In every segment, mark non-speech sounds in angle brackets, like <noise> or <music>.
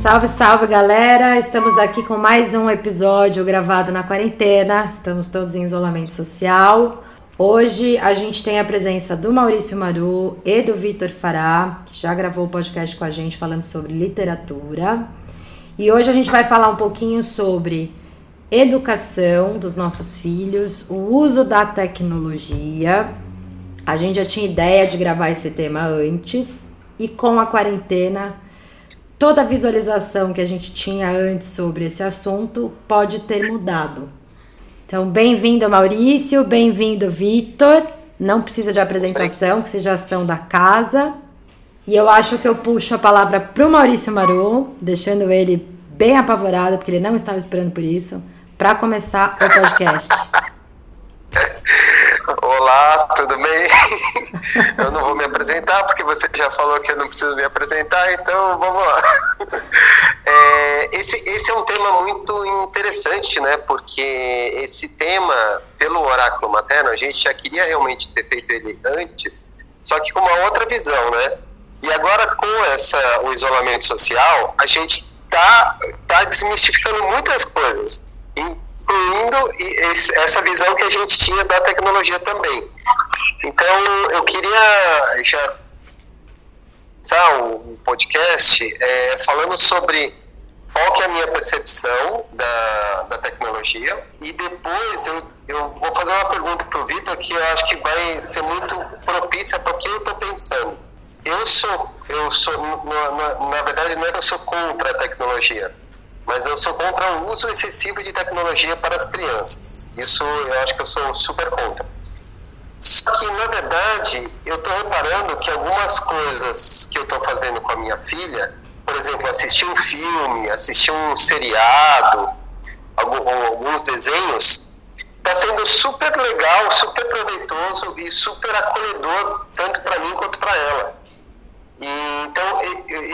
Salve, salve galera! Estamos aqui com mais um episódio gravado na quarentena. Estamos todos em isolamento social. Hoje a gente tem a presença do Maurício Maru e do Vitor Fará, que já gravou o podcast com a gente falando sobre literatura. E hoje a gente vai falar um pouquinho sobre educação dos nossos filhos, o uso da tecnologia. A gente já tinha ideia de gravar esse tema antes e com a quarentena toda a visualização que a gente tinha antes sobre esse assunto pode ter mudado. Então, bem-vindo, Maurício, bem-vindo, Vitor. Não precisa de apresentação, que vocês já são da casa. E eu acho que eu puxo a palavra para o Maurício Maru, deixando ele bem apavorado, porque ele não estava esperando por isso, para começar o podcast. Olá, tudo bem? <laughs> Eu não vou me apresentar porque você já falou que eu não preciso me apresentar, então vamos lá. <laughs> É, esse, esse é um tema muito interessante, né? Porque esse tema, pelo oráculo materno, a gente já queria realmente ter feito ele antes, só que com uma outra visão, né? E agora com essa, o isolamento social, a gente tá, tá desmistificando muitas coisas incluindo essa visão que a gente tinha da tecnologia também. Então, eu queria já começar o podcast é, falando sobre qual que é a minha percepção da, da tecnologia e depois eu, eu vou fazer uma pergunta para o Vitor que eu acho que vai ser muito propícia para o que eu estou pensando. Eu sou, eu sou na, na, na verdade não é que eu sou contra a tecnologia, mas eu sou contra o uso excessivo de tecnologia para as crianças. Isso eu acho que eu sou super contra. Só que, na verdade, eu estou reparando que algumas coisas que eu estou fazendo com a minha filha, por exemplo, assistir um filme, assistir um seriado, alguns desenhos, está sendo super legal, super proveitoso e super acolhedor, tanto para mim quanto para ela. E, então,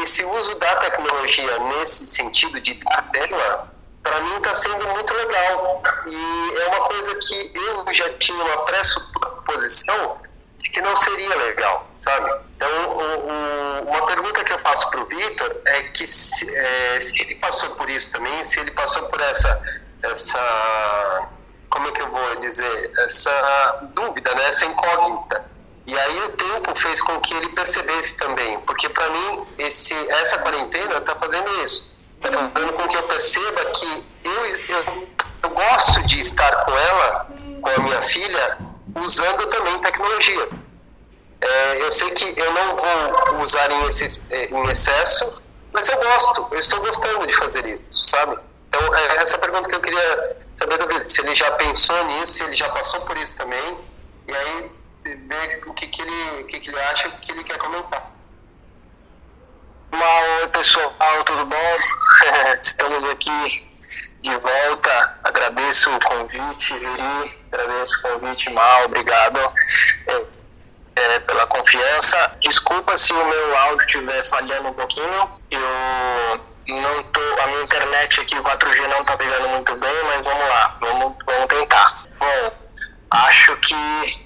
esse uso da tecnologia nesse sentido de dar tela, para mim está sendo muito legal. E é uma coisa que eu já tinha uma pressuposição de que não seria legal, sabe? Então, o, o, uma pergunta que eu faço para o Vitor é que se, é, se, ele passou por isso também, se ele passou por essa, essa como é que eu vou dizer, essa dúvida, né? essa incógnita e aí o tempo fez com que ele percebesse também, porque para mim esse, essa quarentena está fazendo isso. Está fazendo com que eu perceba que eu, eu, eu gosto de estar com ela, com a minha filha, usando também tecnologia. É, eu sei que eu não vou usar em, esse, é, em excesso, mas eu gosto, eu estou gostando de fazer isso, sabe? Então, é essa pergunta que eu queria saber do se ele já pensou nisso, se ele já passou por isso também, e aí ver o que, que, ele, o que, que ele acha, o que ele quer comentar. Olá, pessoal, tudo bom? <laughs> Estamos aqui de volta. Agradeço o convite, Viri, agradeço o convite, Mal, obrigado é, é, pela confiança. Desculpa se o meu áudio estiver falhando um pouquinho. Eu não tô, a minha internet aqui, o 4G não está pegando muito bem, mas vamos lá, vamos, vamos tentar. Bom, acho que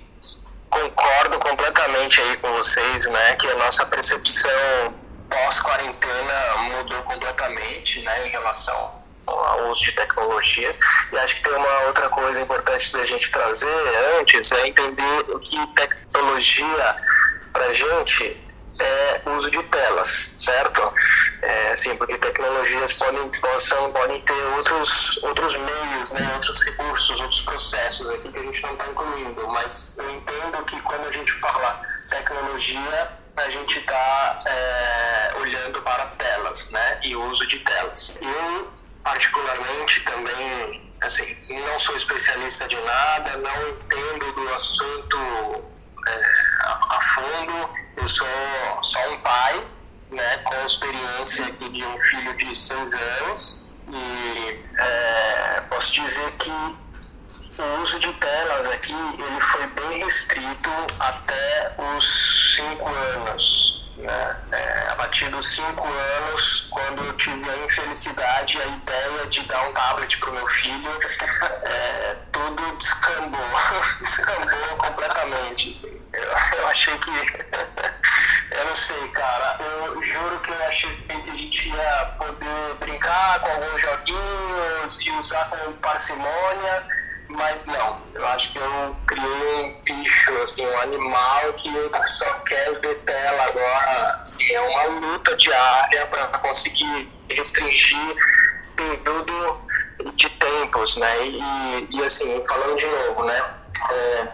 concordo completamente aí com vocês, né, que a nossa percepção pós-quarentena mudou completamente, né, em relação ao uso de tecnologia. E acho que tem uma outra coisa importante da gente trazer antes é entender o que tecnologia para gente é uso de telas, certo? É, sim, porque tecnologias podem, possam, podem ter outros, outros meios, né, outros recursos, outros processos aqui que a gente não está incluindo, mas eu entendo que quando a gente fala tecnologia, a gente está é, olhando para telas, né, e uso de telas. Eu, particularmente, também, assim, não sou especialista de nada, não entendo do assunto a, a, fundo. Eu sou só um pai, né, com experiência aqui de um filho de seis anos e dizer que o uso de telas aqui ele foi bem restrito até os 5 anos né? É, dos cinco anos, quando eu tive a infelicidade, a ideia de dar um tablet para o meu filho, é, tudo descambou, <laughs> descambou completamente. Assim. Eu, eu, achei que, <laughs> eu não sei, cara, eu juro que eu achei que a gente ia poder brincar com alguns joguinhos e usar com parcimônia mas não, eu acho que eu criei um bicho, assim, um animal que só quer ver tela agora. Assim, é uma luta diária para conseguir restringir período de tempos, né? E, e assim, falando de novo, né? É,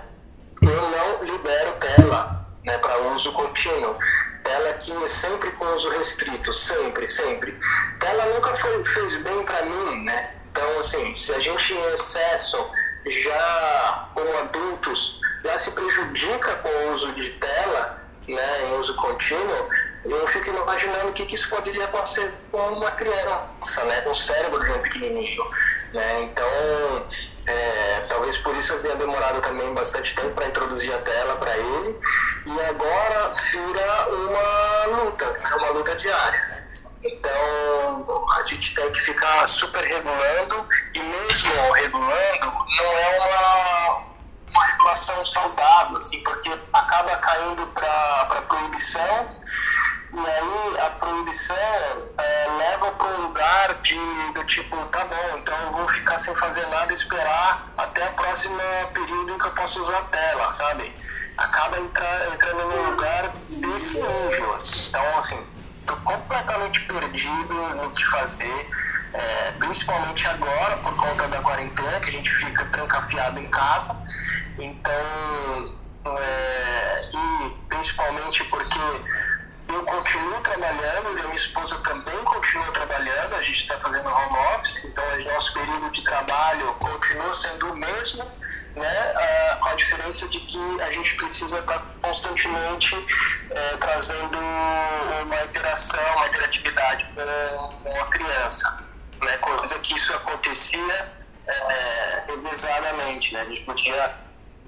eu não libero tela né, para uso contínuo. Tela aqui é sempre com uso restrito, sempre, sempre. Tela nunca foi, fez bem para mim, né? Então, assim, se a gente em excesso já como adultos já se prejudica com o uso de tela, né, em uso contínuo, eu fico imaginando o que, que isso poderia acontecer com uma criança, né, com o cérebro de um pequenininho. Né? Então, é, talvez por isso eu tenha demorado também bastante tempo para introduzir a tela para ele, e agora vira uma luta, uma luta diária. Então, a gente tem que ficar super regulando, e mesmo regulando, não é uma, uma regulação saudável, assim, porque acaba caindo para proibição, e aí a proibição é, leva para um lugar de, tipo, tá bom, então eu vou ficar sem fazer nada e esperar até o próximo período em que eu posso usar a tela, sabe? Acaba entra, entrando num lugar desse nível, assim. Então, assim, estou completamente perdido no que fazer, é, principalmente agora, por conta da quarentena, que a gente fica trancafiado em casa. Então, é, e principalmente porque eu continuo trabalhando e minha esposa também continua trabalhando, a gente está fazendo home office, então o nosso período de trabalho continua sendo o mesmo né, com a diferença de que a gente precisa estar tá constantemente uh, trazendo uma interação, uma interatividade com, com a criança, né, coisa que isso acontecia revezadamente, né, a gente podia,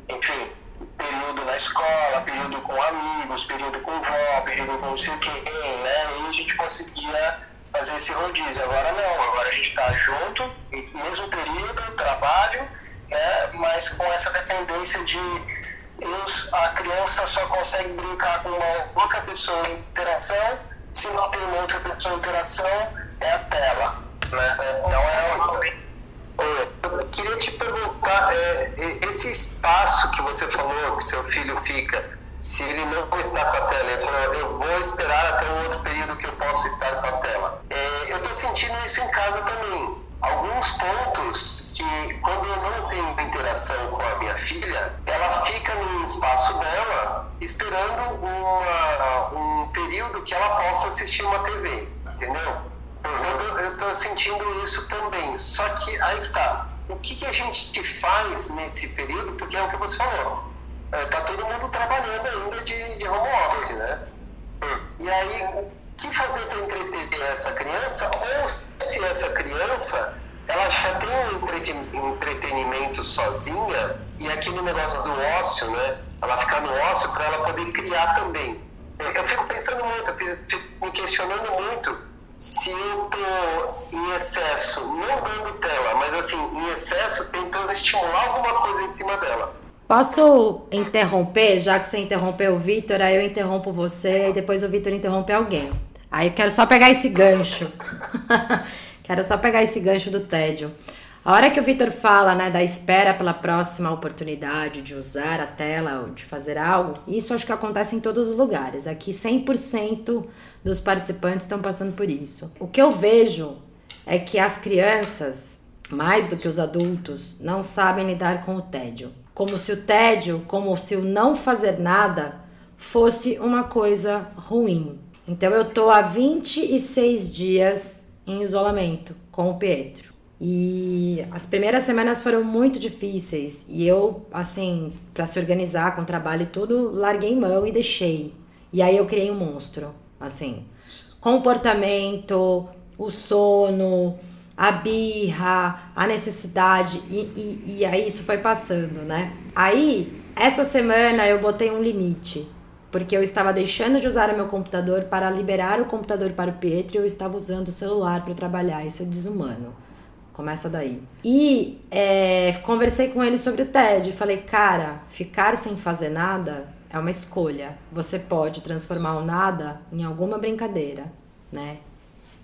enfim, período na escola, período com amigos, período com vó, período com não sei quem, né, e a gente conseguia fazer esse rodízio. Agora não, agora a gente está junto, mesmo período, trabalho, né? mas com essa dependência de a criança só consegue brincar com uma outra pessoa em interação, se não tem uma outra pessoa em interação, é a tela. Né? Então é uma... Eu queria te perguntar, é, esse espaço que você falou que seu filho fica, se ele não está com a tela, ele falou, eu vou esperar até um outro período que eu posso estar com a tela. É, eu estou sentindo isso em casa também alguns pontos que, quando eu não tenho interação com a minha filha, ela fica no espaço dela esperando uma, um período que ela possa assistir uma TV, entendeu? Então eu estou sentindo isso também. Só que aí que tá. O que, que a gente faz nesse período? Porque é o que você falou. É, tá todo mundo trabalhando ainda de, de home office, né? E aí, que fazer para entreter essa criança? Ou se essa criança ela já tem um entretenimento sozinha e aquele negócio do ócio, né? Ela ficar no ócio para ela poder criar também. Eu fico pensando muito, fico me questionando muito se eu tô em excesso, não dando tela, mas assim, em excesso tentando estimular alguma coisa em cima dela. Posso interromper, já que você interrompeu o Vitor, aí eu interrompo você e depois o Vitor interrompe alguém. Aí eu quero só pegar esse gancho. <laughs> quero só pegar esse gancho do tédio. A hora que o Vitor fala, né, da espera pela próxima oportunidade de usar a tela ou de fazer algo, isso acho que acontece em todos os lugares. Aqui 100% dos participantes estão passando por isso. O que eu vejo é que as crianças, mais do que os adultos, não sabem lidar com o tédio. Como se o tédio, como se o não fazer nada fosse uma coisa ruim. Então eu tô há 26 dias em isolamento com o Pietro. E as primeiras semanas foram muito difíceis e eu, assim, para se organizar com o trabalho e tudo, larguei mão e deixei. E aí eu criei um monstro, assim, comportamento, o sono, a birra, a necessidade, e, e, e aí isso foi passando, né? Aí, essa semana eu botei um limite porque eu estava deixando de usar o meu computador para liberar o computador para o Pietro e eu estava usando o celular para trabalhar. Isso é desumano. Começa daí. E é, conversei com ele sobre o TED. Falei, cara, ficar sem fazer nada é uma escolha. Você pode transformar o nada em alguma brincadeira, né?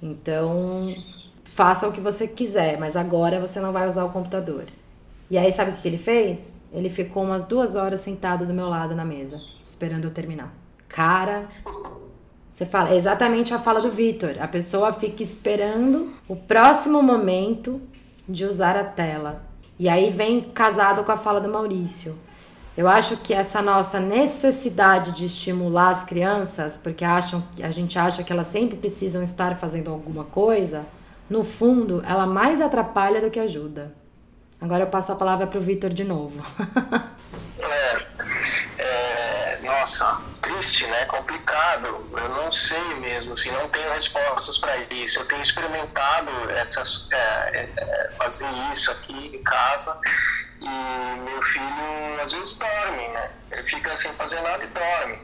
Então, faça o que você quiser, mas agora você não vai usar o computador. E aí, sabe o que ele fez? Ele ficou umas duas horas sentado do meu lado na mesa, esperando eu terminar. Cara, você fala, é exatamente a fala do Vitor. A pessoa fica esperando o próximo momento de usar a tela. E aí vem casado com a fala do Maurício. Eu acho que essa nossa necessidade de estimular as crianças, porque acham, a gente acha que elas sempre precisam estar fazendo alguma coisa, no fundo, ela mais atrapalha do que ajuda. Agora eu passo a palavra para o Vitor de novo. <laughs> nossa, triste, né? Complicado. Eu não sei mesmo, assim, não tenho respostas para isso. Eu tenho experimentado essas, é, é, fazer isso aqui em casa e meu filho às vezes dorme, né? Ele fica sem fazer nada e dorme.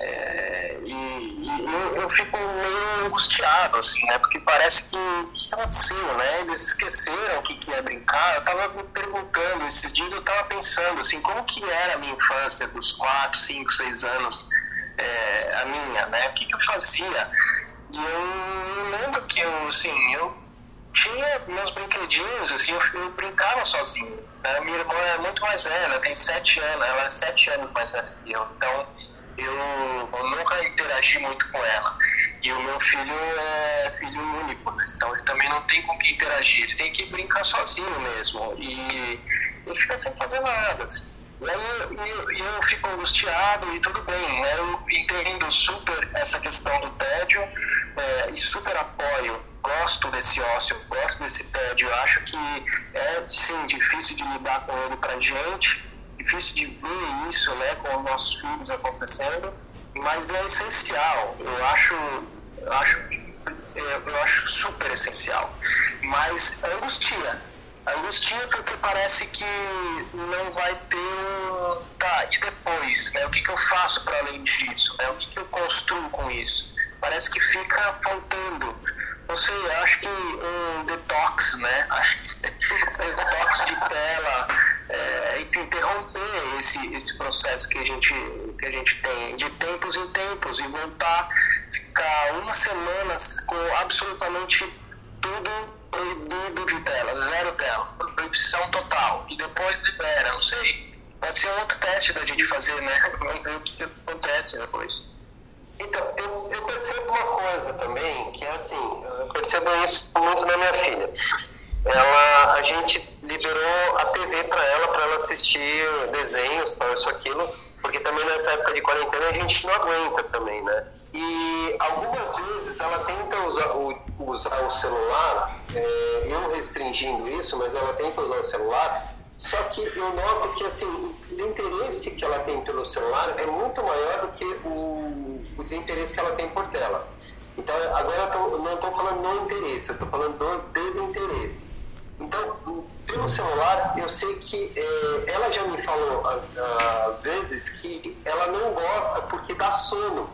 É, e eu, eu, fico meio angustiado, assim, né? Porque parece que o que aconteceu, né? Eles esqueceram o que, que é brincar. Eu tava me perguntando, esses dias eu tava pensando, assim, como que era a minha infância dos 4, 5, 6 anos, é, a minha, né? O que, que eu fazia? E eu lembro que eu, assim, eu tinha meus brinquedinhos, assim, eu, eu brincava sozinho. Né? Minha irmã é muito mais velha, tem 7 anos, ela é 7 anos mais velha que eu. Então, eu, eu, nunca interagi muito com ela. E o meu filho é filho único, né? então ele também não tem com quem interagir, ele tem que brincar sozinho mesmo. E ele fica sem fazer nada. Assim. E aí eu, eu, eu, fico angustiado e tudo bem, né? eu entendo super essa questão do tédio é, e super apoio. Gosto desse ócio, gosto desse tédio. Acho que é sim difícil de lidar com ele pra gente, difícil de ver isso né, com os nossos filhos acontecendo, mas é essencial. Eu acho, eu acho, eu acho super essencial. Mas angustia. Angustia porque parece que não vai ter. Tá, e depois? Né, o que, que eu faço para além disso? Né, o que, que eu construo com isso? Parece que fica faltando não sei, acho que um detox, né? <laughs> Acho que um detox de tela, enfim, interromper esse, esse processo que a, gente, que a gente tem de tempos em tempos e voltar, ficar uma semana com absolutamente tudo proibido de tela, zero tela, proibição total, e depois libera, não sei. Pode ser um outro teste da gente fazer, né? <laughs> Vamos ver o que acontece depois. Então, eu, eu, percebo uma coisa também, que é assim, eu percebo isso muito na minha filha. Ela, a gente liberou a TV para ela, para ela assistir desenhos, tal, isso, aquilo, porque também nessa época de quarentena a gente não aguenta também, né? E algumas vezes ela tenta usar o, usar o celular, é, eu restringindo isso, mas ela tenta usar o celular, só que eu noto que assim, o desinteresse que ela tem pelo celular é muito maior do que o o desinteresse que ela tem por tela. Então, agora eu tô, não estou falando no interesse, eu estou falando dos desinteresse. Então, pelo celular, eu sei que é, ela já me falou às, vezes que ela não gosta porque dá sono.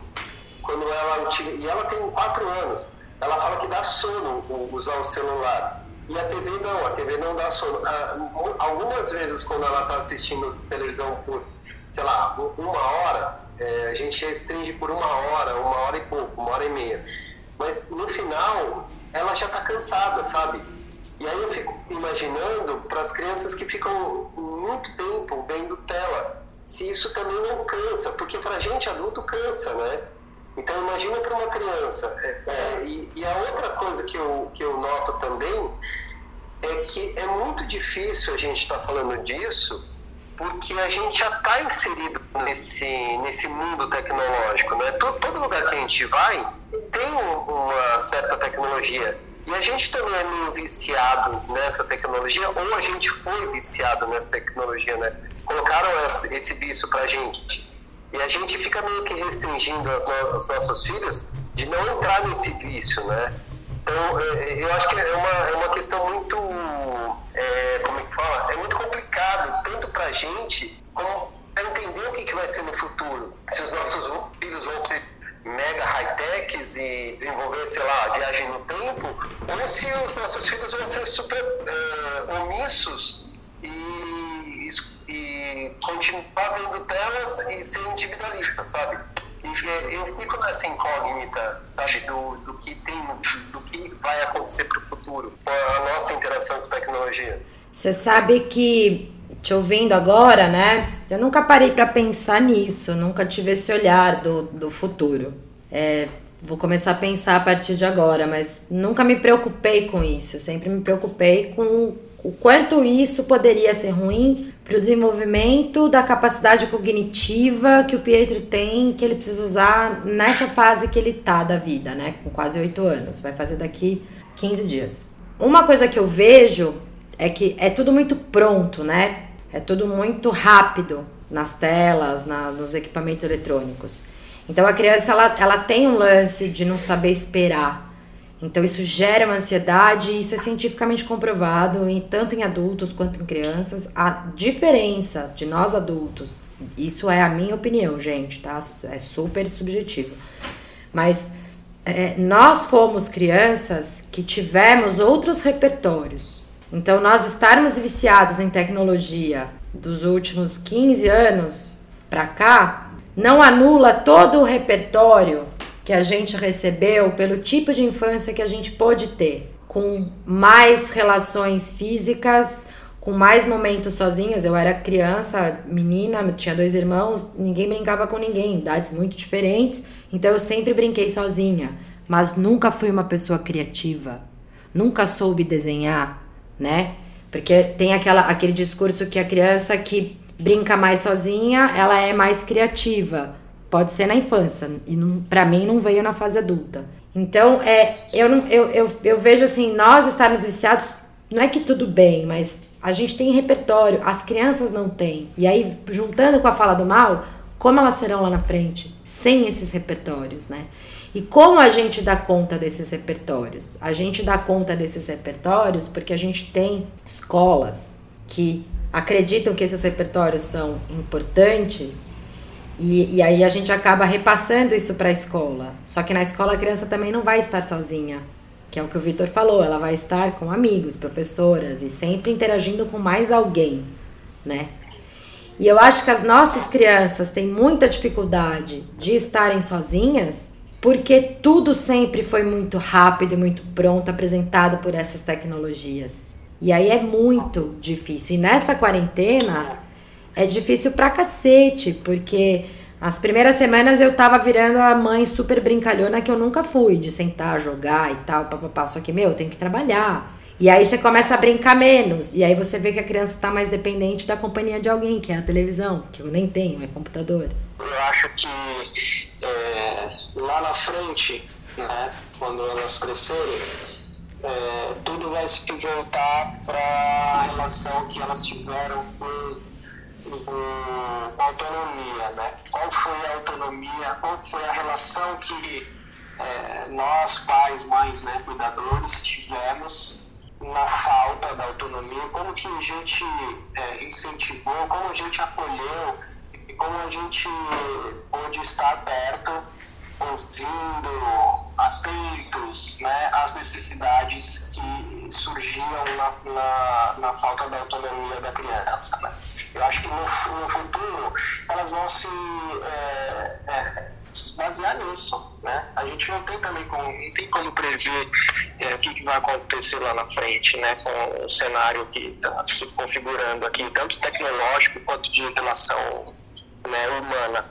Quando ela e ela tem quatro anos, ela fala que dá sono usar o celular. E a TV não, a TV não dá sono. Ah, algumas vezes, quando ela está assistindo televisão por, sei lá, uma hora, é, a gente restringe por uma hora, uma hora e pouco, uma hora e meia. Mas no final, ela já está cansada, sabe? E aí eu fico imaginando para as crianças que ficam muito tempo vendo tela, se isso também não cansa, porque para a gente adulto cansa, né? Então imagina para uma criança. É, é, e, e, a outra coisa que eu, que eu noto também é que é muito difícil a gente estar tá falando disso porque a gente já está inserido nesse, nesse mundo tecnológico. Né? Todo, todo lugar que a gente vai tem uma certa tecnologia. E a gente também é meio viciado nessa tecnologia, ou a gente foi viciado nessa tecnologia, né? Colocaram esse vício pra gente. E a gente fica meio que restringindo as no, os nossos filhos de não entrar nesse vício, né? Então, é, eu acho que é uma, é uma questão muito, é, como é que fala? É muito tanto para a gente, como para entender o que, que vai ser no futuro. Se os nossos filhos vão ser mega high-techs e desenvolver, sei lá, viagem no tempo, ou se os nossos filhos vão ser super uh, omissos e, e continuar vendo telas e ser individualistas, sabe? E eu fico nessa incógnita, sabe, do, do que tem, do que vai acontecer para o futuro, com a nossa interação com tecnologia. Você sabe que te ouvindo agora, né? Eu nunca parei para pensar nisso, nunca tive esse olhar do, do futuro. É, vou começar a pensar a partir de agora, mas nunca me preocupei com isso. Sempre me preocupei com o quanto isso poderia ser ruim para o desenvolvimento da capacidade cognitiva que o Pietro tem, que ele precisa usar nessa fase que ele tá da vida, né? Com quase oito anos, vai fazer daqui 15 dias. Uma coisa que eu vejo é que é tudo muito pronto, né? É tudo muito rápido nas telas, na, nos equipamentos eletrônicos. Então a criança ela, ela tem um lance de não saber esperar. Então isso gera uma ansiedade e isso é cientificamente comprovado, em, tanto em adultos quanto em crianças. A diferença de nós adultos, isso é a minha opinião, gente, tá? É super subjetivo. Mas é, nós fomos crianças que tivemos outros repertórios. Então, nós estarmos viciados em tecnologia dos últimos 15 anos para cá não anula todo o repertório que a gente recebeu pelo tipo de infância que a gente pôde ter, com mais relações físicas, com mais momentos sozinhas. Eu era criança, menina, tinha dois irmãos, ninguém brincava com ninguém, idades muito diferentes, então eu sempre brinquei sozinha, mas nunca fui uma pessoa criativa, nunca soube desenhar, né? Porque tem aquela, aquele discurso que a criança que brinca mais sozinha, ela é mais criativa. Pode ser na infância, e para mim não veio na fase adulta. Então, é, eu, não, eu, eu, eu vejo assim, nós estarmos viciados, não é que tudo bem, mas a gente tem repertório, as crianças não têm. E aí, juntando com a fala do mal, como elas serão lá na frente, sem esses repertórios, né? E como a gente dá conta desses repertórios? A gente dá conta desses repertórios porque a gente tem escolas que acreditam que esses repertórios são importantes e, e aí a gente acaba repassando isso para a escola. Só que na escola a criança também não vai estar sozinha, que é o que o Vitor falou, ela vai estar com amigos, professoras e sempre interagindo com mais alguém, né? E eu acho que as nossas crianças têm muita dificuldade de estarem sozinhas porque tudo sempre foi muito rápido e muito pronto apresentado por essas tecnologias. E aí é muito difícil. E nessa quarentena é difícil pra cacete, porque as primeiras semanas eu tava virando a mãe super brincalhona que eu nunca fui, de sentar, jogar e tal, papapá. Só que, meu, eu tenho que trabalhar. E aí você começa a brincar menos. E aí você vê que a criança tá mais dependente da companhia de alguém, que é a televisão, que eu nem tenho, é computador. Eu acho que é, lá na frente, né, quando elas crescerem, é, tudo vai se voltar para a relação que elas tiveram com, com, autonomia, né? Qual foi a autonomia, qual foi a relação que é, nós, pais, mães, né, cuidadores, tivemos na falta da autonomia, como que a gente é, incentivou, como a gente acolheu e como a gente pôde estar perto ouvindo, atentos né, às necessidades que surgiam na, na, na, falta da autonomia da criança. Né? Eu acho que no, no futuro elas vão se é, é, basear nisso. Né? A gente não tem também como, não tem como prever é, o que, que, vai acontecer lá na frente, né? com o cenário que está se configurando aqui, tanto tecnológico quanto de relação né, humana.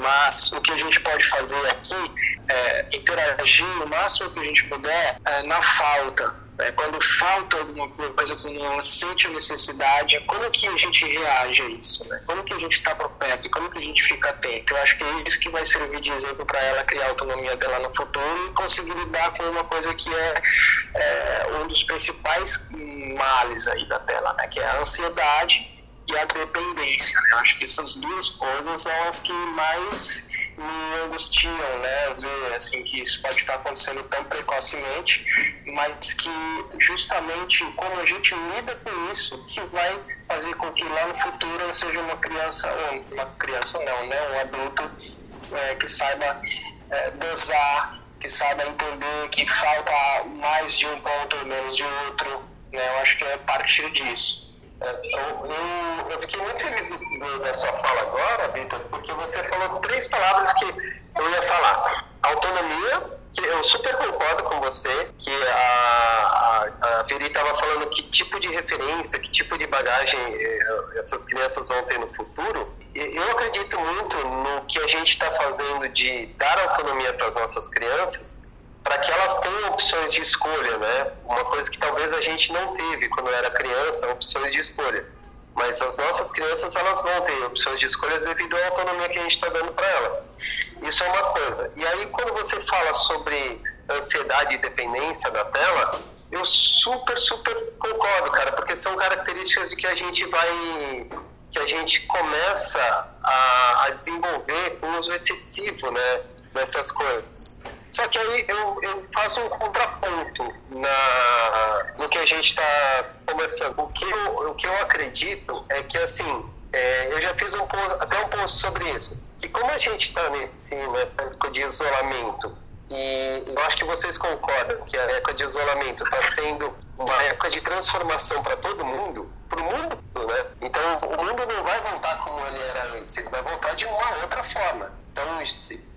Mas o que a gente pode fazer aqui é interagir o máximo que a gente puder é, na falta. Né? Quando falta alguma coisa, quando ela sente a necessidade, como que a gente reage a isso? Né? Como que a gente está por perto e como que a gente fica atento? Eu acho que é isso que vai servir de exemplo para ela criar a autonomia dela no futuro e conseguir lidar com uma coisa que é, é um dos principais males aí da tela, né? que é a ansiedade e a dependência. Né? Acho que essas duas coisas são as que mais me angustiam, né? Ver assim, que isso pode estar acontecendo tão precocemente, mas que justamente como a gente lida com isso, que vai fazer com que lá no futuro eu seja uma criança, uma criança não, né? Um adulto é, que saiba é, dosar, que saiba entender que falta mais de um ponto ou menos de outro. Né? Eu acho que é partir disso. Eu, eu, fiquei muito feliz da sua fala agora, Vitor, porque você falou três palavras que eu ia falar. Autonomia, que eu super concordo com você, que a, a, a Veri estava falando que tipo de referência, que tipo de bagagem eh, essas crianças vão ter no futuro. Eu acredito muito no que a gente está fazendo de dar autonomia para as nossas crianças, para que elas tenham opções de escolha, né? Uma coisa que talvez a gente não teve quando era criança, opções de escolha. Mas as nossas crianças elas vão ter opções de escolhas devido à autonomia que a gente está dando para elas. Isso é uma coisa. E aí quando você fala sobre ansiedade e dependência da tela, eu super super concordo, cara, porque são características de que a gente vai que a gente começa a, a desenvolver com uso excessivo, né? Dessas coisas. Só que aí eu, eu faço um contraponto na, no que a gente está conversando. O que, eu, o que eu acredito é que, assim, é, eu já fiz um até um post sobre isso, que como a gente está nessa época de isolamento, e eu acho que vocês concordam que a época de isolamento está sendo uma época de transformação para todo mundo, para o mundo, né? Então, o mundo não vai voltar como ele era antes, ele vai voltar de uma outra forma. Então,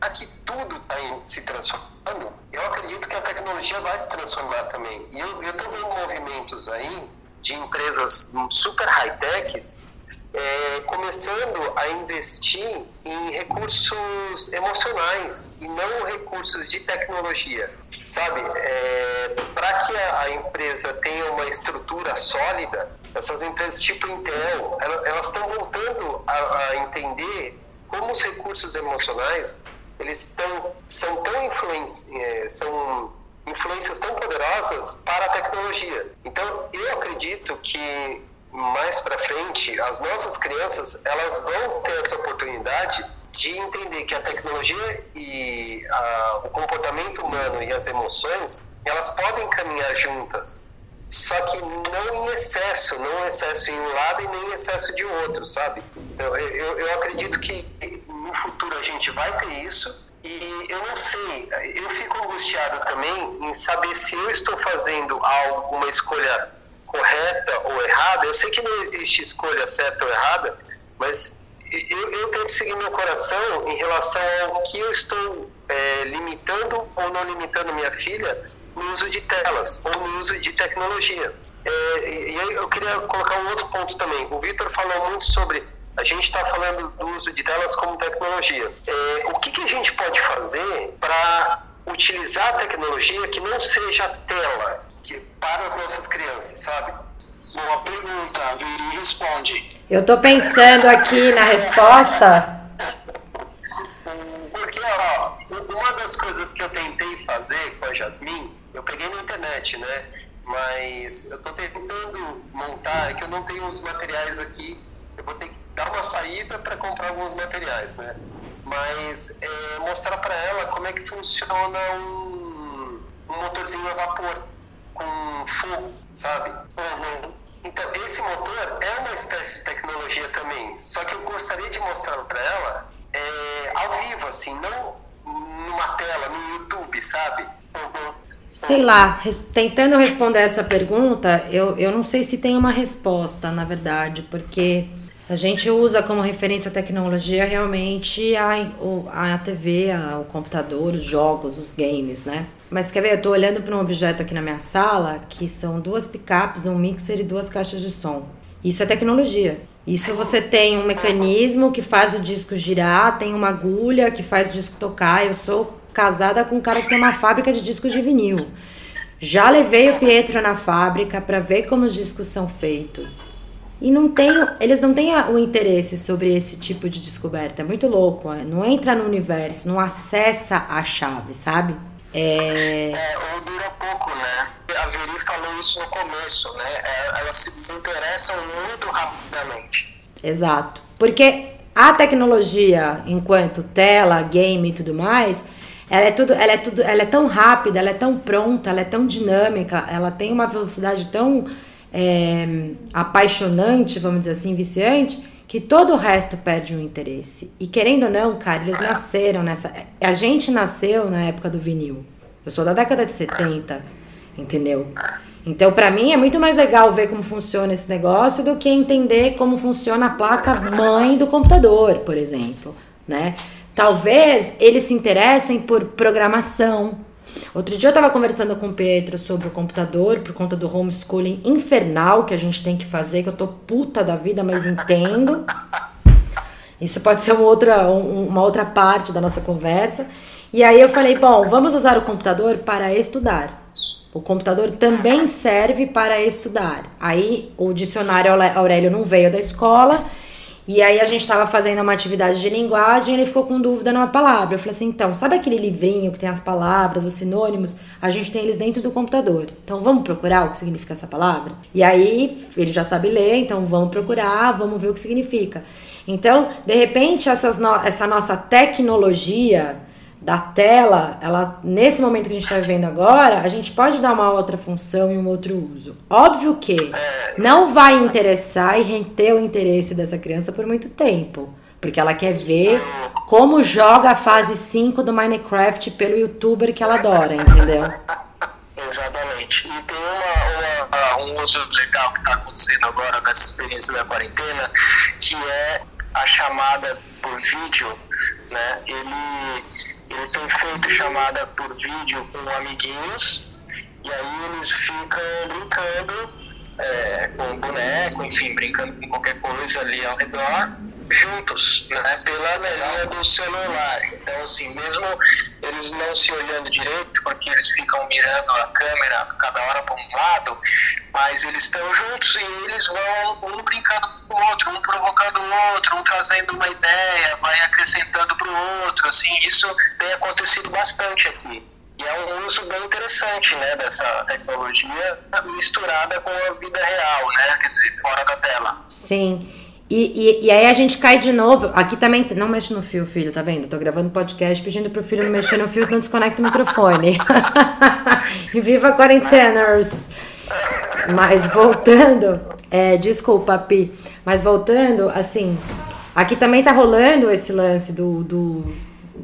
aqui tudo está se transformando, eu acredito que a tecnologia vai se transformar também. E eu estou vendo movimentos aí de empresas super high-techs é, começando a investir em recursos emocionais e não recursos de tecnologia, sabe? É, Para que a, empresa tenha uma estrutura sólida, essas empresas tipo Intel, elas estão voltando a, a entender como os recursos emocionais eles tão, são tão influência, é, são influências tão poderosas para a tecnologia. Então, eu acredito que mais para frente as nossas crianças elas vão ter essa oportunidade de entender que a tecnologia e a, o comportamento humano e as emoções elas podem caminhar juntas só que não em excesso, não em excesso em um lado e nem em excesso de outro, sabe? Eu, eu, eu acredito que no futuro a gente vai ter isso e eu não sei, eu fico angustiado também em saber se eu estou fazendo alguma escolha correta ou errada. Eu sei que não existe escolha certa ou errada, mas eu, eu tento seguir meu coração em relação ao que eu estou é, limitando ou não limitando minha filha no uso de telas ou no uso de tecnologia. É, e aí eu queria colocar um outro ponto também. O Vitor falou muito sobre a gente está falando do uso de telas como tecnologia. É, o que, que a gente pode fazer para utilizar a tecnologia que não seja tela que, para as nossas crianças, sabe? Boa pergunta, Viri responde. Eu estou pensando aqui na resposta. <laughs> Porque, ó, uma das coisas que eu tentei fazer com a Jasmine eu peguei na internet, né? Mas eu estou tentando montar, é que eu não tenho os materiais aqui, eu vou ter que dar uma saída para comprar alguns materiais, né? Mas é, mostrar para ela como é que funciona um, um motorzinho a vapor com fogo, sabe? Então, esse motor é uma espécie de tecnologia também, só que eu gostaria de mostrar para ela é, ao vivo, assim, não numa tela, no YouTube, sabe? Uhum. Sei lá, res, tentando responder essa pergunta, eu, eu não sei se tem uma resposta, na verdade, porque a gente usa como referência a tecnologia realmente a, a TV, a, o computador, os jogos, os games, né? Mas quer ver, eu tô olhando para um objeto aqui na minha sala que são duas picapes, um mixer e duas caixas de som. Isso é tecnologia. Isso você tem um mecanismo que faz o disco girar, tem uma agulha que faz o disco tocar. Eu sou casada com um cara que tem uma fábrica de discos de vinil. Já levei o Pietro na fábrica para ver como os discos são feitos. E não tem, eles não têm o interesse sobre esse tipo de descoberta. É muito louco. É? Não entra no universo, não acessa a chave, sabe? É... é ou dura pouco, né? A Veri falou isso no começo, né? É, elas se desinteressam muito rapidamente. Exato. Porque a tecnologia, enquanto tela, game e tudo mais, ela é tudo, ela é tudo, ela é tão rápida, ela é tão pronta, ela é tão dinâmica, ela tem uma velocidade tão é, apaixonante, vamos dizer assim, viciante, que todo o resto perde o interesse. E querendo ou não, cara, eles nasceram nessa. A gente nasceu na época do vinil. Eu sou da década de 70, entendeu? Então, para mim, é muito mais legal ver como funciona esse negócio do que entender como funciona a placa mãe do computador, por exemplo, né? Talvez eles se interessem por programação. Outro dia eu estava conversando com o Pedro sobre o computador, por conta do homeschooling infernal que a gente tem que fazer, que eu tô puta da vida, mas entendo. Isso pode ser uma outra, uma outra parte da nossa conversa. E aí eu falei, bom, vamos usar o computador para estudar. O computador também serve para estudar. Aí o dicionário Aurélio não veio da escola e aí a gente estava fazendo uma atividade de linguagem ele ficou com dúvida numa palavra. Eu falei assim, então, sabe aquele livrinho que tem as palavras, os sinônimos? A gente tem eles dentro do computador. Então vamos procurar o que significa essa palavra? E aí ele já sabe ler, então vamos procurar, vamos ver o que significa. Então, de repente, essas no essa nossa tecnologia da tela, ela nesse momento que a gente está vivendo agora, a gente pode dar uma outra função e um outro uso. Óbvio que não vai interessar e render o interesse dessa criança por muito tempo, porque ela quer ver como joga a fase 5 do Minecraft pelo youtuber que ela adora, entendeu? Exatamente. E tem uma, uma, um uso legal que está acontecendo agora nessa experiência da quarentena, que é a chamada por vídeo, né? Ele, ele tem feito chamada por vídeo com amiguinhos e aí eles ficam brincando é, com boneco, enfim, brincando com qualquer coisa ali ao redor, juntos, né, pela melhor do celular. Então, assim, mesmo eles não se olhando direito, porque eles ficam mirando a câmera cada hora para um lado, mas eles estão juntos e eles vão um brincando com o outro, um provocando o outro, um trazendo uma ideia, vai acrescentando para o outro, assim, isso tem acontecido bastante aqui. É um uso bem interessante, né, dessa tecnologia misturada com a vida real, né, quer dizer, fora da tela. Sim. E, e, e, aí a gente cai de novo. Aqui também. Não mexe no fio, filho, tá vendo? Tô gravando podcast pedindo pro filho não mexer no fio, senão desconecta o microfone. <laughs> e viva quarenteners! Mas voltando. É, desculpa, Pi. Mas voltando, assim. Aqui também tá rolando esse lance do, do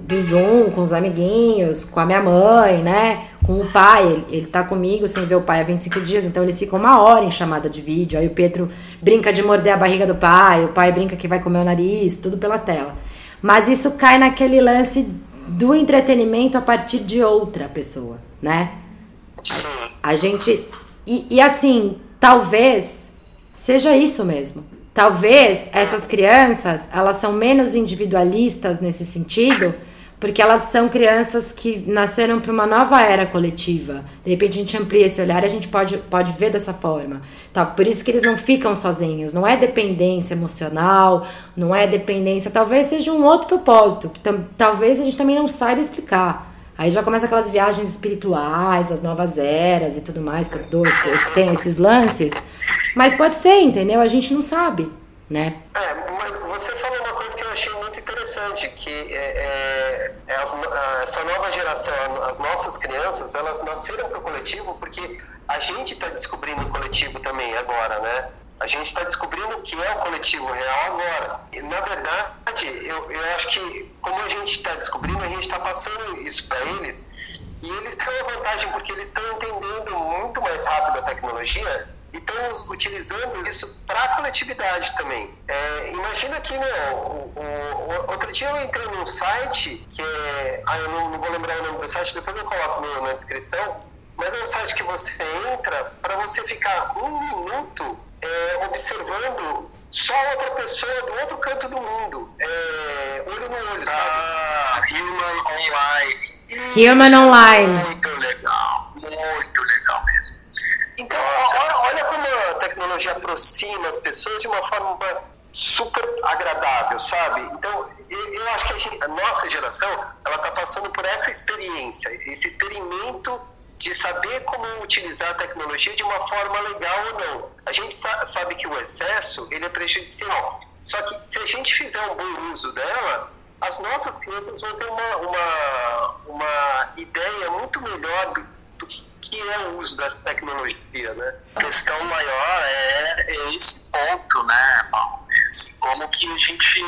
do Zoom com os amiguinhos, com a minha mãe, né? Com o pai, ele, ele tá comigo sem ver o pai há 25 dias, então eles ficam uma hora em chamada de vídeo. Aí o Pedro brinca de morder a barriga do pai, o pai brinca que vai comer o nariz, tudo pela tela. Mas isso cai naquele lance do entretenimento a partir de outra pessoa, né? A gente. E, e assim, talvez seja isso mesmo. Talvez essas crianças, elas são menos individualistas nesse sentido, porque elas são crianças que nasceram para uma nova era coletiva. De repente a gente amplia esse olhar e a gente pode, pode ver dessa forma. Tá? Por isso que eles não ficam sozinhos. Não é dependência emocional, não é dependência. Talvez seja um outro propósito, que talvez a gente também não saiba explicar. Aí já começa aquelas viagens espirituais, das novas eras e tudo mais, que eu, dou, eu tenho esses lances. Mas pode ser, entendeu? A gente não sabe, né? É, mas você falou uma coisa que eu achei muito interessante, que é, é, as, essa nova geração, as nossas crianças, elas nasceram para o coletivo porque a gente está descobrindo o coletivo também agora, né? A gente está descobrindo o que é o coletivo real agora. E, na verdade, eu, eu acho que como a gente está descobrindo, a gente está passando isso para eles e eles têm uma vantagem porque eles estão entendendo muito mais rápido a tecnologia e estamos utilizando isso para a coletividade também. É, imagina que, meu, o, o, outro dia eu entrei num site que é. Ah, eu não, não vou lembrar o nome do site, depois eu coloco no, na descrição. Mas é um site que você entra para você ficar um minuto é, observando só outra pessoa do outro canto do mundo. É, olho no olho, sabe? Ah, Human Online. Human Online. Muito legal, muito legal mesmo. Então, olha, como a tecnologia aproxima as pessoas de uma forma super agradável, sabe? Então, eu, acho que a, gente, a, nossa geração, ela está passando por essa experiência, esse experimento de saber como utilizar a tecnologia de uma forma legal ou não. A gente sa sabe que o excesso, ele é prejudicial. Só que se a gente fizer um bom uso dela, as nossas crianças vão ter uma, uma, uma ideia muito melhor que é o uso da tecnologia, né? A questão maior é, é esse ponto, né, Paulo? Como que a gente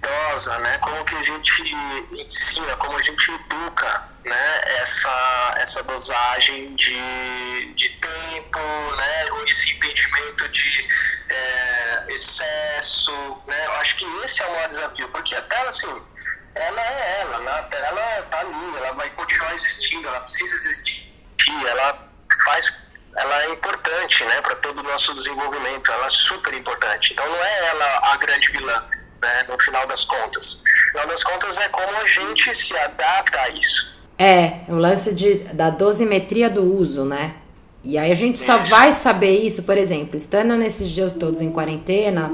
dosa, né? Como que a gente ensina, como a gente educa, né? Essa, essa dosagem de, de tempo, né? Esse impedimento de é, excesso, né? Eu acho que esse é o maior desafio, porque a tela, assim, ela é ela, né? A tela tá ali, ela vai continuar existindo, ela precisa existir, ela faz ela é importante né, para todo o nosso desenvolvimento, ela é super importante. Então não é ela a grande vilã, né, no final das contas. No final das contas é como a gente se adapta a isso. É, o lance de, da dosimetria do uso, né? E aí a gente só isso. vai saber isso, por exemplo, estando nesses dias todos em quarentena,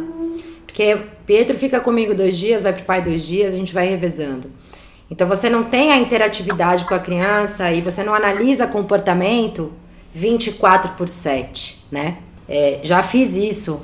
porque Pietro fica comigo dois dias, vai pro pai dois dias, a gente vai revezando. Então você não tem a interatividade com a criança e você não analisa comportamento 24 por 7, né? É, já fiz isso.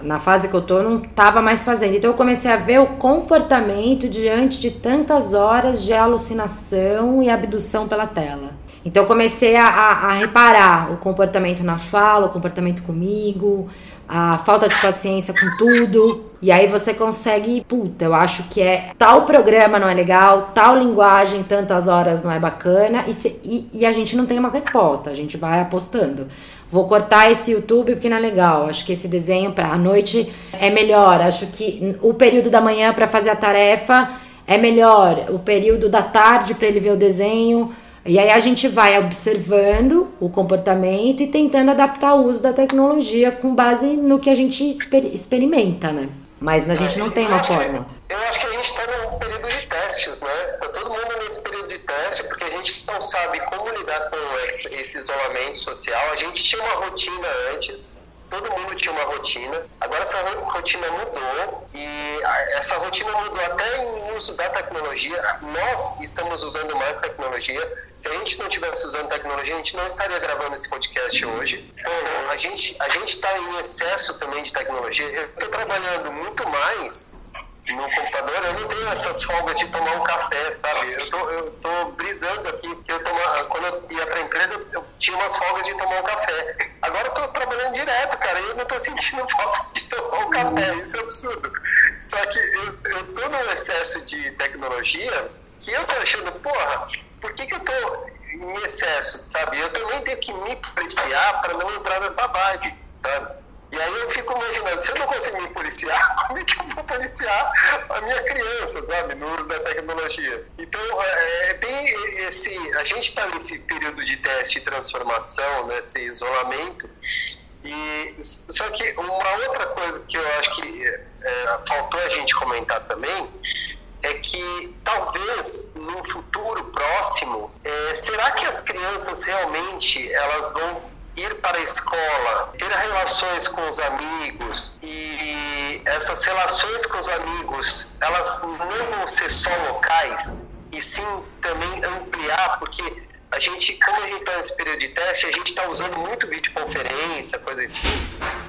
Na fase que eu tô, não tava mais fazendo. Então eu comecei a ver o comportamento diante de tantas horas de alucinação e abdução pela tela. Então comecei a, a, a reparar o comportamento na fala, o comportamento comigo, a falta de paciência com tudo. E aí você consegue, puta, eu acho que é tal programa não é legal, tal linguagem, tantas horas não é bacana, e, se, e, e a gente não tem uma resposta, a gente vai apostando. Vou cortar esse YouTube porque não é legal. Acho que esse desenho para a noite é melhor. Acho que o período da manhã para fazer a tarefa é melhor. O período da tarde para ele ver o desenho e aí a gente vai observando o comportamento e tentando adaptar o uso da tecnologia com base no que a gente exper experimenta, né? Mas a gente não tem uma forma. eu acho que a gente está num período de testes, né? Tá todo mundo nesse período de teste porque a gente não sabe como lidar com esse, esse isolamento social. A gente tinha uma rotina antes, todo mundo tinha uma rotina. Agora essa rotina mudou e essa rotina mudou até em uso da tecnologia. Nós estamos usando mais tecnologia. Se a gente não tivesse usando tecnologia, a gente não estaria gravando esse podcast hoje. Então, a gente a gente está em excesso também de tecnologia. Eu estou trabalhando muito mais no computador, eu não tenho essas folgas de tomar um café, sabe? Eu tô, eu tô brisando aqui, que eu toma, quando eu ia pra empresa, eu tinha umas folgas de tomar um café. Agora eu tô trabalhando direto, cara, e eu não tô <laughs> sentindo falta de tomar um café, isso é absurdo. Só que eu, eu tô num excesso de tecnologia que eu tô achando, porra, por que que eu tô em excesso, sabe? Eu também tenho que me policiar para não entrar nessa vibe, sabe? E aí eu fico imaginando, se eu não consigo me policiar, <laughs> como é que eu vou policiar a minha criança, sabe, no uso da tecnologia? Então, é, é bem esse... A gente está nesse período de teste e transformação, nesse isolamento, e só que uma outra coisa que eu acho que é, faltou a gente comentar também é que talvez no futuro próximo, é, será que as crianças realmente elas vão ir para a escola, ter relações com os amigos e essas relações com os amigos, elas não vão ser só locais e sim também ampliar, porque a gente, como a gente está nesse período de teste, a gente está usando muito videoconferência, coisas assim.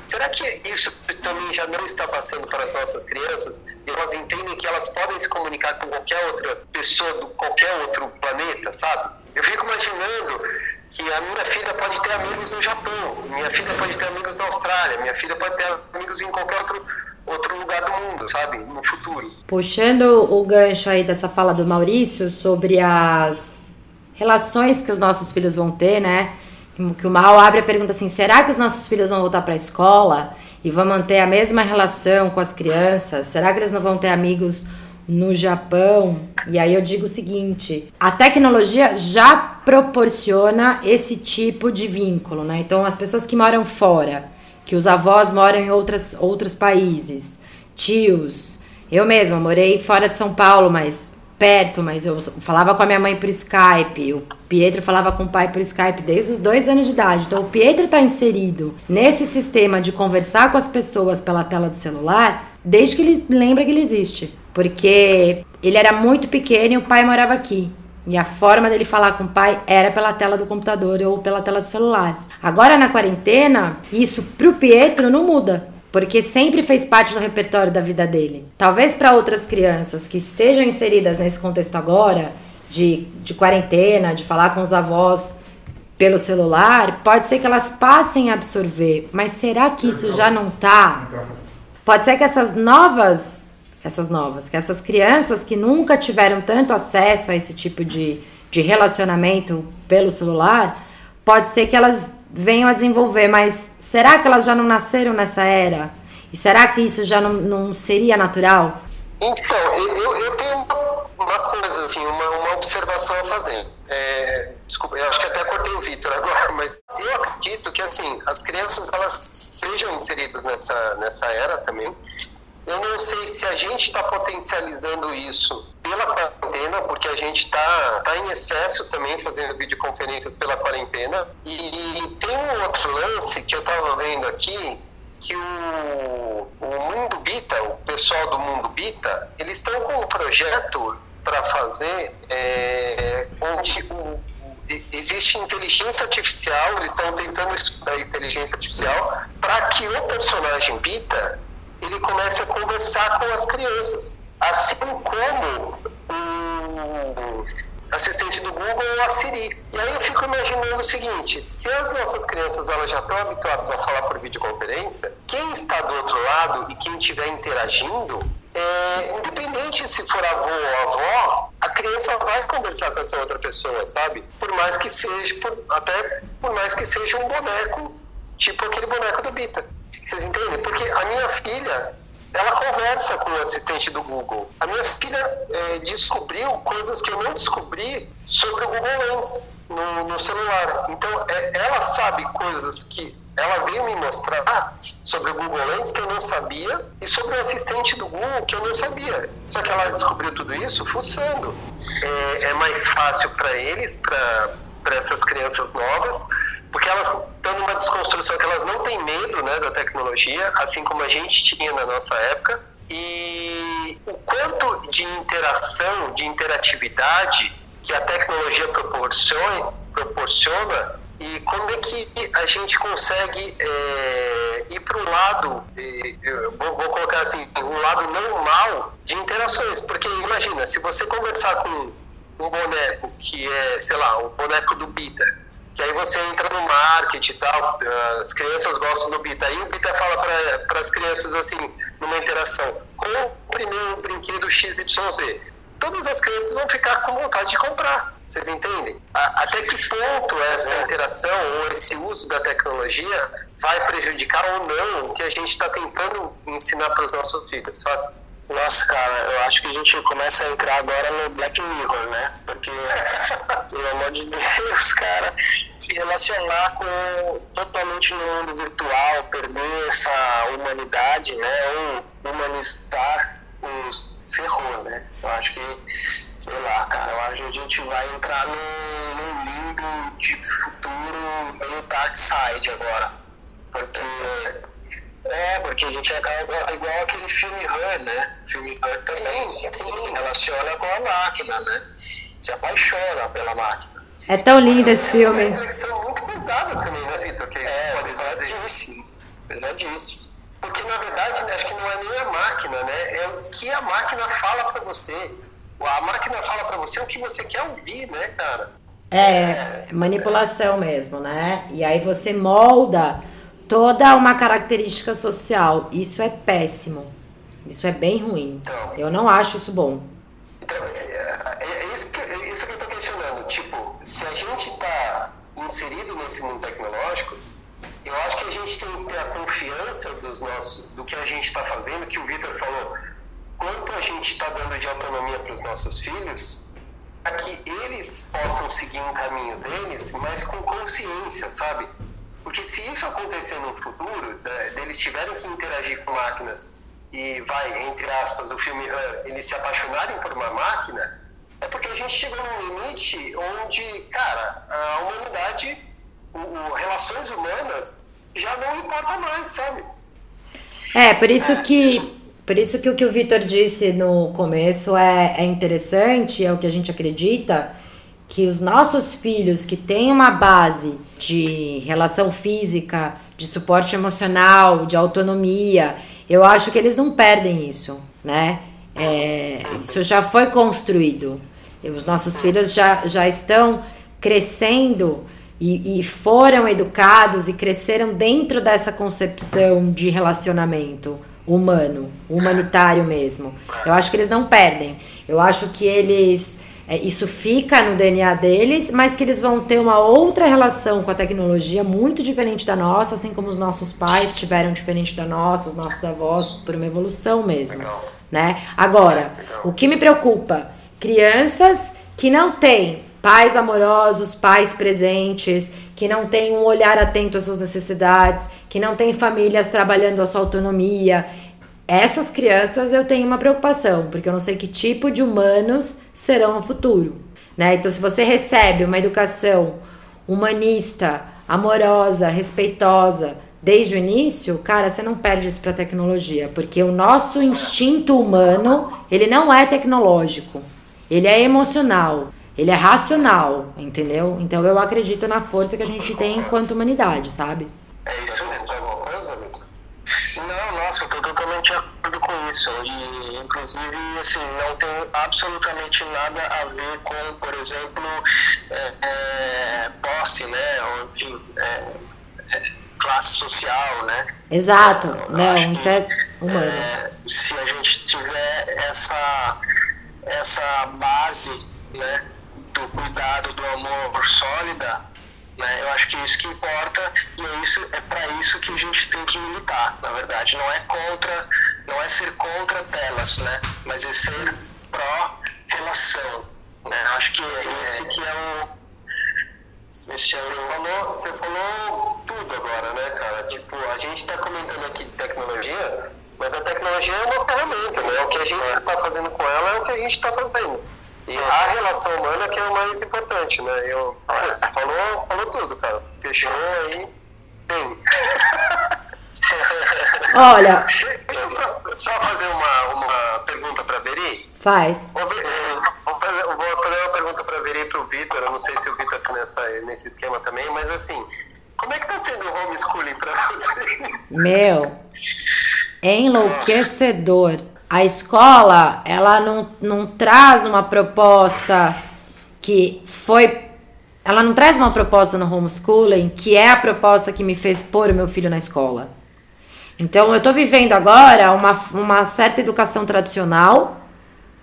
Será que isso também já não está passando para as nossas crianças? E elas entendem que elas podem se comunicar com qualquer outra pessoa do qualquer outro planeta, sabe? Eu fico imaginando que a minha filha pode ter amigos no Japão, minha filha pode ter amigos na Austrália, minha filha pode ter amigos em qualquer outro, outro lugar do mundo, sabe? No futuro. Puxando o gancho aí dessa fala do Maurício sobre as relações que os nossos filhos vão ter, né? Que o Mal abre a pergunta assim: será que os nossos filhos vão voltar para a escola e vão manter a mesma relação com as crianças? Será que eles não vão ter amigos no Japão. E aí eu digo o seguinte: a tecnologia já proporciona esse tipo de vínculo, né? Então as pessoas que moram fora, que os avós moram em outras, outros países, tios. Eu mesma morei fora de São Paulo, mas perto, mas eu falava com a minha mãe por Skype, o Pietro falava com o pai por Skype desde os dois anos de idade. Então o Pietro está inserido nesse sistema de conversar com as pessoas pela tela do celular desde que ele lembra que ele existe. Porque ele era muito pequeno e o pai morava aqui. E a forma dele falar com o pai era pela tela do computador ou pela tela do celular. Agora na quarentena, isso pro Pietro não muda. porque sempre fez parte do repertório da vida dele. Talvez para outras crianças que estejam inseridas nesse contexto agora, de, de quarentena, de falar com os avós pelo celular, pode ser que elas passem a absorver, mas será que isso já não tá? Pode ser que essas novas, essas novas, que essas crianças que nunca tiveram tanto acesso a esse tipo de, de relacionamento pelo celular, pode ser que elas venham a desenvolver, mas será que elas já não nasceram nessa era? E será que isso já não, não seria natural? Então, eu, eu tenho uma coisa, assim, uma, uma observação a fazer. É, desculpa, eu acho que até cortei o Vitor <laughs> agora, mas eu acredito que, assim, as crianças, elas sejam inseridas nessa, nessa era também, eu não sei se a gente está potencializando isso pela quarentena, porque a gente está tá em excesso também fazendo videoconferências pela quarentena. E tem um outro lance que eu estava vendo aqui, que o, o Mundo Bita, o pessoal do Mundo Bita, eles estão com um projeto para fazer é, onde o, existe inteligência artificial, eles estão tentando estudar inteligência artificial para que o personagem Bita ele comece a conversar com as crianças. Assim como o assistente do Google, a Siri. E aí eu fico imaginando o seguinte, se as nossas crianças elas já estão habituadas a falar por videoconferência, quem está do outro lado e quem estiver interagindo, é, independente se for avô ou avó, a criança vai conversar com essa outra pessoa, sabe? Por mais que seja, por, até por mais que seja um boneco, tipo aquele boneco do Bita. Vocês entendem? Porque a minha filha, ela conversa com o assistente do Google. A minha filha é, descobriu coisas que eu não descobri sobre o Google Lens no, no celular. Então, é, ela sabe coisas que ela veio me mostrar sobre o Google Lens que eu não sabia e sobre o assistente do Google que eu não sabia. Só que ela descobriu tudo isso fuçando. É, é mais fácil para eles, para essas crianças novas, porque elas estão numa desconstrução que elas não têm medo né, da tecnologia, assim como a gente tinha na nossa época. E o quanto de interação, de interatividade que a tecnologia proporciona, proporciona e como é que a gente consegue é, ir para um lado, é, vou, vou, colocar assim, um lado normal de interações. Porque imagina, se você conversar com um boneco que é, sei lá, o boneco do Bita, que aí você entra no marketing e tal, as crianças gostam do Bita. Aí o Bita fala para as crianças assim, numa interação, compre meu brinquedo XYZ. Todas as crianças vão ficar com vontade de comprar. Vocês entendem? Até que ponto essa interação ou esse uso da tecnologia vai prejudicar ou não o que a gente está tentando ensinar para os nossos filhos, sabe? Nossa, cara, eu acho que a gente começa a entrar agora no Black Mirror, né? Porque, <laughs> pelo amor de Deus, cara, se relacionar com totalmente no mundo virtual, perder essa humanidade, né? Ou humanizar os ferrou, né? Eu acho que, sei lá, cara, eu acho que a gente vai entrar num, num limbo de futuro meio dark side agora. Porque. É, porque a gente acaba igual aquele filme Her, né? O filme Her também sim, sim. se relaciona com a máquina, né? Se apaixona pela máquina. É tão lindo esse filme. É uma reflexão muito pesada também, né, Vitor? É, pesadíssimo. Pesadíssimo. Porque, na verdade, acho que não é nem a máquina, né? É o que a máquina fala para você. A máquina fala para você o que você quer ouvir, né, cara? É, manipulação mesmo, né? E aí você molda toda uma característica social. Isso é péssimo. Isso é bem ruim. Então, eu não acho isso bom. Então, é, é, é isso, que, é isso que eu tô questionando. Tipo, se a gente tá inserido nesse mundo tecnológico, eu acho que a gente tem que ter a confiança dos nossos, do que a gente está fazendo, que o Vitor falou, quanto a gente está dando de autonomia para os nossos filhos, para que eles possam seguir um caminho deles, mas com consciência, sabe? Porque se isso acontecer no futuro, deles tiverem que interagir com máquinas e vai, entre aspas, o filme uh, eles se apaixonarem por uma máquina, é porque a gente chegou num limite onde, cara, a humanidade o, relações humanas já não importa mais, sabe? É, por isso que. Por isso que o que o Vitor disse no começo é, é interessante, é o que a gente acredita, que os nossos filhos que têm uma base de relação física, de suporte emocional, de autonomia. Eu acho que eles não perdem isso, né? É, isso já foi construído. Os nossos filhos já, já estão crescendo e, e foram educados e cresceram dentro dessa concepção de relacionamento humano, humanitário mesmo. Eu acho que eles não perdem. Eu acho que eles é, isso fica no DNA deles, mas que eles vão ter uma outra relação com a tecnologia muito diferente da nossa, assim como os nossos pais tiveram diferente da nossa, os nossos avós, por uma evolução mesmo, né? Agora, o que me preocupa, crianças que não têm pais amorosos, pais presentes, que não têm um olhar atento às suas necessidades, que não têm famílias trabalhando a sua autonomia, essas crianças eu tenho uma preocupação, porque eu não sei que tipo de humanos serão no futuro. Né? Então, se você recebe uma educação humanista, amorosa, respeitosa desde o início, cara, você não perde isso para tecnologia, porque o nosso instinto humano, ele não é tecnológico. Ele é emocional, ele é racional, entendeu? Então eu acredito na força que a gente tem enquanto humanidade, sabe? É isso mesmo, alguma coisa, Vitor? Não, nossa, eu tô totalmente de acordo com isso. E, inclusive, assim, não tem absolutamente nada a ver com, por exemplo, é, é, posse, né? Ou, enfim, é, é classe social, né? Exato, não, isso é humano. É, se a gente tiver essa, essa base, né? Do cuidado, do amor sólida, né? Eu acho que é isso que importa e é isso é para isso que a gente tem que militar, na verdade. Não é contra, não é ser contra telas, né? Mas é ser pró relação. Né? Acho que é esse que é o esse é o... Você falou, você falou tudo agora, né, cara? Tipo, a gente está comentando aqui de tecnologia, mas a tecnologia é uma ferramenta, né? O que a gente está fazendo com ela é o que a gente está fazendo. E a relação humana que é o mais importante, né? Eu, olha, você falou, falou tudo, cara. Fechou aí. Bem. Olha. Deixa eu só, só fazer uma, uma pergunta para Beri. Faz. Vou, fazer, vou fazer uma pergunta para Beri e para o Vitor. Eu não sei se o Vitor tá nessa, nesse esquema também, mas assim, como é que tá sendo o homeschooling para vocês? Meu, é enlouquecedor. A escola ela não, não traz uma proposta que foi ela não traz uma proposta no homeschooling que é a proposta que me fez pôr o meu filho na escola. Então eu estou vivendo agora uma, uma certa educação tradicional,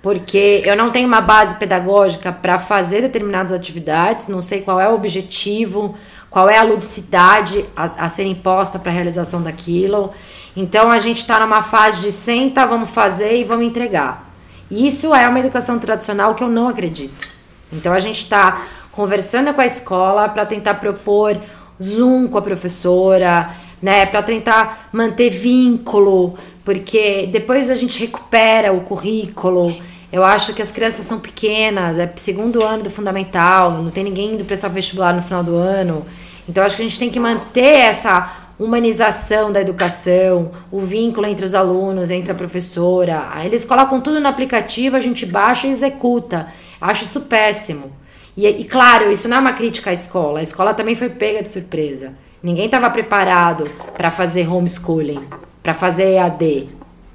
porque eu não tenho uma base pedagógica para fazer determinadas atividades, não sei qual é o objetivo, qual é a ludicidade a, a ser imposta para a realização daquilo. Então a gente está numa fase de senta, vamos fazer e vamos entregar. Isso é uma educação tradicional que eu não acredito. Então a gente está conversando com a escola para tentar propor Zoom com a professora, né, para tentar manter vínculo, porque depois a gente recupera o currículo. Eu acho que as crianças são pequenas, é segundo ano do fundamental, não tem ninguém indo prestar vestibular no final do ano. Então acho que a gente tem que manter essa humanização da educação, o vínculo entre os alunos, entre a professora. Aí eles colocam tudo no aplicativo, a gente baixa e executa. Acho isso péssimo. E, e claro, isso não é uma crítica à escola. A escola também foi pega de surpresa. Ninguém estava preparado para fazer homeschooling, para fazer EAD.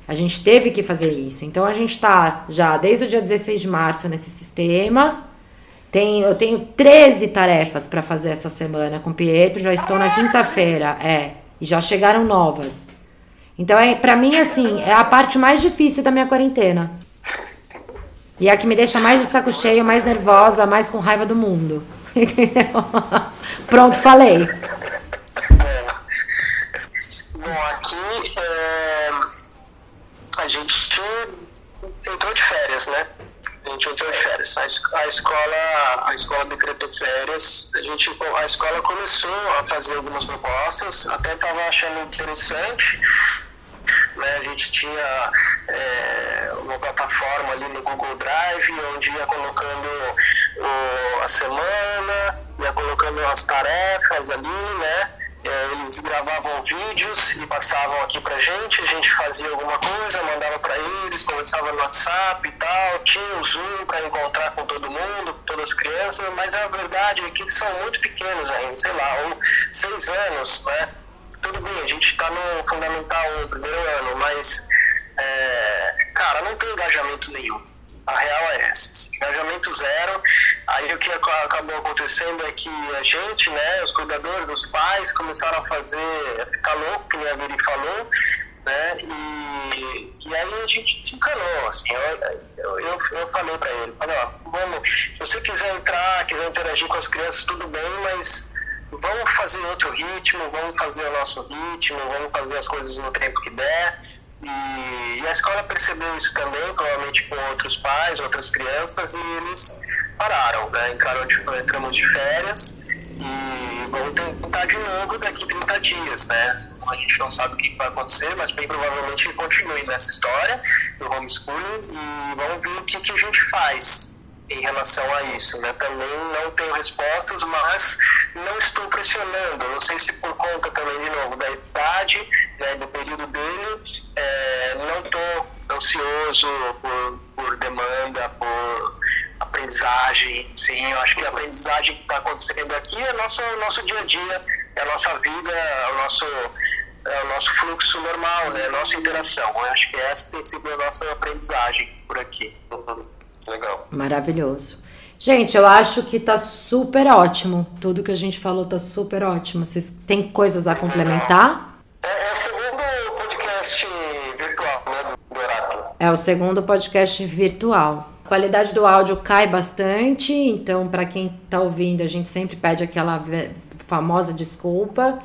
A gente teve que fazer isso. Então a gente está já desde o dia 16 de março nesse sistema tem, eu tenho 13 tarefas para fazer essa semana com o Pietro, já estou na quinta-feira, é, e já chegaram novas. Então, é, para mim, assim, é a parte mais difícil da minha quarentena. E é a que me deixa mais de saco cheio, mais nervosa, mais com raiva do mundo. <laughs> Pronto, falei. Bom, aqui é, a gente entrou de férias, né? A gente entrou em férias. A, escola, a escola decretou férias. A, gente, a escola começou a fazer algumas propostas, até estava achando interessante. Né, a gente tinha é, uma plataforma ali no Google Drive, onde ia colocando o, a semana, ia colocando as tarefas ali, né? É, eles gravavam vídeos e passavam aqui pra gente, a gente fazia alguma coisa, mandava para eles, conversava no WhatsApp e tal, tinha o Zoom para encontrar com todo mundo, com todas as crianças, mas a verdade é que eles são muito pequenos ainda, sei lá, ou seis anos, né? tudo bem, a gente está no Fundamental 1, primeiro ano, mas, é, cara, não tem engajamento nenhum. A real é essa, engajamento zero. Aí o que acabou acontecendo é que a gente, né, os cuidadores, os pais, começaram a fazer, a ficar louco, que a Viri falou, né, e, e aí a gente desencanou, assim, eu, eu, eu, eu falei para ele, falei, ó, vamos, se você quiser entrar, quiser interagir com as crianças, tudo bem, mas vamos fazer outro ritmo, vamos fazer o nosso ritmo, vamos fazer as coisas no tempo que der, e, e, a escola percebeu isso também, provavelmente com outros pais, outras crianças, e eles pararam, né? entraram de, entramos de férias e vão tentar de novo daqui 30 dias, né? A gente não sabe o que vai acontecer, mas bem provavelmente continue nessa história do homeschooling e vamos ver o que, que a gente faz em relação a isso, né? Também não tenho respostas, mas não estou pressionando. Não sei se por conta também, de novo, da idade, né, do período dele, é, não estou ansioso por, por demanda, por aprendizagem, sim, eu acho que a aprendizagem que está acontecendo aqui é nosso nosso dia a dia, é a nossa vida, é o nosso é o nosso fluxo normal, né, a nossa interação. Eu acho que essa tem sido a nossa aprendizagem por aqui. Uhum. Legal. Maravilhoso. Gente, eu acho que tá super ótimo. Tudo que a gente falou tá super ótimo. Vocês têm coisas a complementar? É, é o segundo podcast virtual, né, do Oráculo. É o segundo podcast virtual. A qualidade do áudio cai bastante, então para quem tá ouvindo, a gente sempre pede aquela famosa desculpa.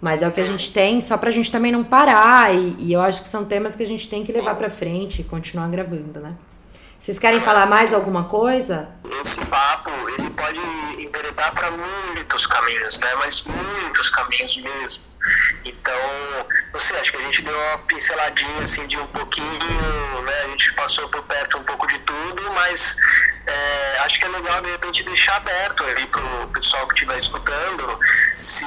Mas é o que a gente tem, só pra gente também não parar. E, e eu acho que são temas que a gente tem que levar pra frente e continuar gravando, né? Vocês querem falar mais alguma coisa? Esse papo, ele pode enveredar para muitos caminhos, né? Mas muitos caminhos mesmo. Então, não sei, acho que a gente deu uma pinceladinha assim de um pouquinho, né? A gente passou por perto um pouco de tudo, mas é, acho que é legal de repente deixar aberto ali pro pessoal que estiver escutando, se,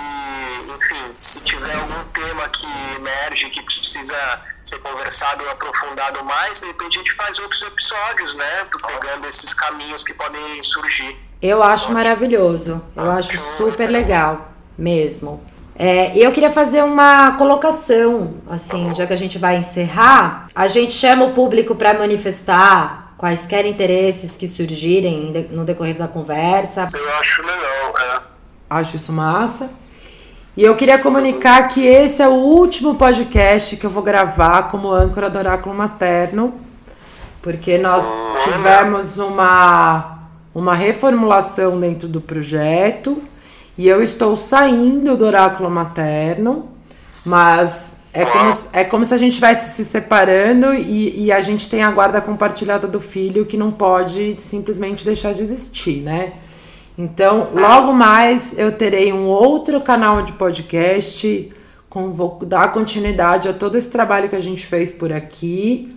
enfim, se tiver algum tema que emerge, que precisa ser conversado ou aprofundado mais, de repente a gente faz outros episódios, né? Pegando esses caminhos que podem surgir. Eu acho maravilhoso, eu acho super legal mesmo. É, eu queria fazer uma colocação, assim, já que a gente vai encerrar, a gente chama o público para manifestar quaisquer interesses que surgirem no decorrer da conversa. Eu acho legal, é. Acho isso massa. E eu queria comunicar que esse é o último podcast que eu vou gravar como âncora do Oráculo Materno, porque nós tivemos uma, uma reformulação dentro do projeto e eu estou saindo do oráculo materno, mas é como, é como se a gente estivesse se separando e, e, a gente tem a guarda compartilhada do filho que não pode simplesmente deixar de existir, né? Então, logo mais eu terei um outro canal de podcast, com, vou dar continuidade a todo esse trabalho que a gente fez por aqui.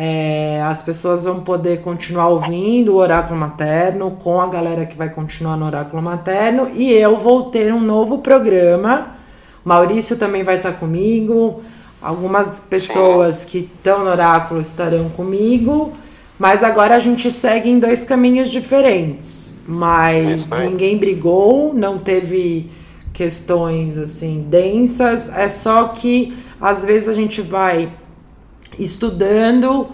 É, as pessoas vão poder continuar ouvindo o Oráculo Materno com a galera que vai continuar no Oráculo Materno e eu vou ter um novo programa. Maurício também vai estar comigo. Algumas pessoas que estão no Oráculo estarão comigo. Mas agora a gente segue em dois caminhos diferentes. Mas ninguém brigou, não teve questões assim densas. É só que às vezes a gente vai estudando,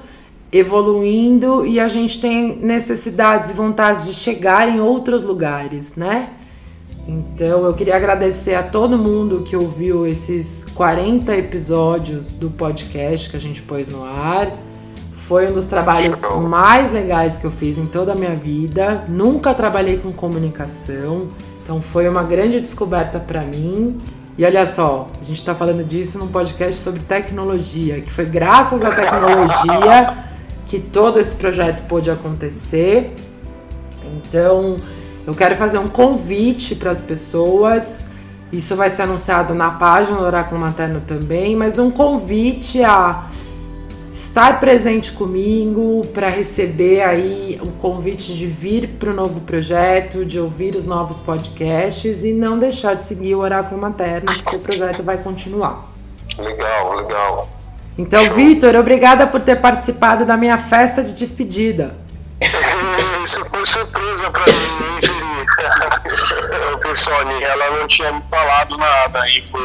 evoluindo e a gente tem necessidades e vontades de chegar em outros lugares, né? Então eu queria agradecer a todo mundo que ouviu esses 40 episódios do podcast que a gente pôs no ar. Foi um dos trabalhos mais legais que eu fiz em toda a minha vida. Nunca trabalhei com comunicação, então foi uma grande descoberta para mim. E olha só, a gente está falando disso num podcast sobre tecnologia, que foi graças à tecnologia que todo esse projeto pôde acontecer. Então, eu quero fazer um convite para as pessoas. Isso vai ser anunciado na página do Oráculo Materno também, mas um convite a estar presente comigo para receber aí o convite de vir para o novo projeto, de ouvir os novos podcasts e não deixar de seguir o Oráculo Materno, porque o projeto vai continuar. Legal, legal. Então, Vitor, obrigada por ter participado da minha festa de despedida. <laughs> Isso foi surpresa para mim, hein, <laughs> Sony, ela não tinha me falado nada e foi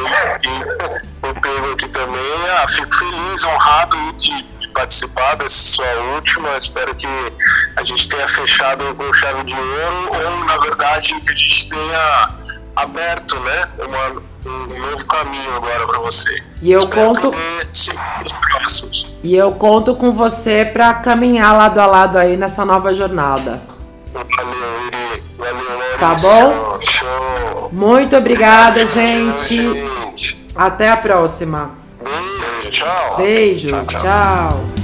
foi pego aqui também. Ah, fico feliz, honrado de, de participar dessa sua última. Espero que a gente tenha fechado com chave de ouro, ou na verdade que a gente tenha aberto, né? Uma, um novo caminho agora para você. E eu Espero conto. E eu conto com você para caminhar lado a lado aí nessa nova jornada. Valeu, Iri. Valeu, Tá bom? Show. Muito obrigada, gente. gente. Até a próxima. Beijo, tchau. Beijo, tchau. tchau. tchau.